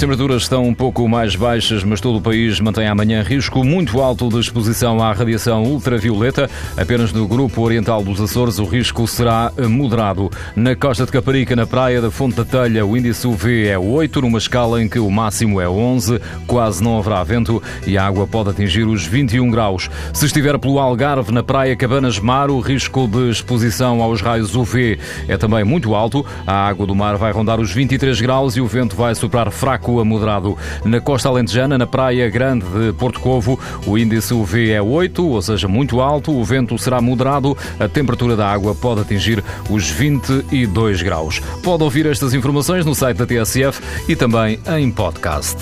Temperaturas estão um pouco mais baixas, mas todo o país mantém amanhã risco muito alto de exposição à radiação ultravioleta. Apenas no grupo oriental dos Açores o risco será moderado. Na costa de Caparica, na praia da Fonte da Telha, o índice UV é 8, numa escala em que o máximo é 11. Quase não haverá vento e a água pode atingir os 21 graus. Se estiver pelo Algarve, na praia Cabanas Mar, o risco de exposição aos raios UV é também muito alto. A água do mar vai rondar os 23 graus e o vento vai soprar fraco a moderado. Na costa alentejana, na praia grande de Porto Covo, o índice UV é 8, ou seja, muito alto, o vento será moderado, a temperatura da água pode atingir os 22 graus. Pode ouvir estas informações no site da TSF e também em podcast.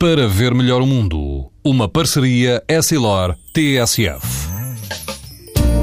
Para ver melhor o mundo, uma parceria Essilor-TSF.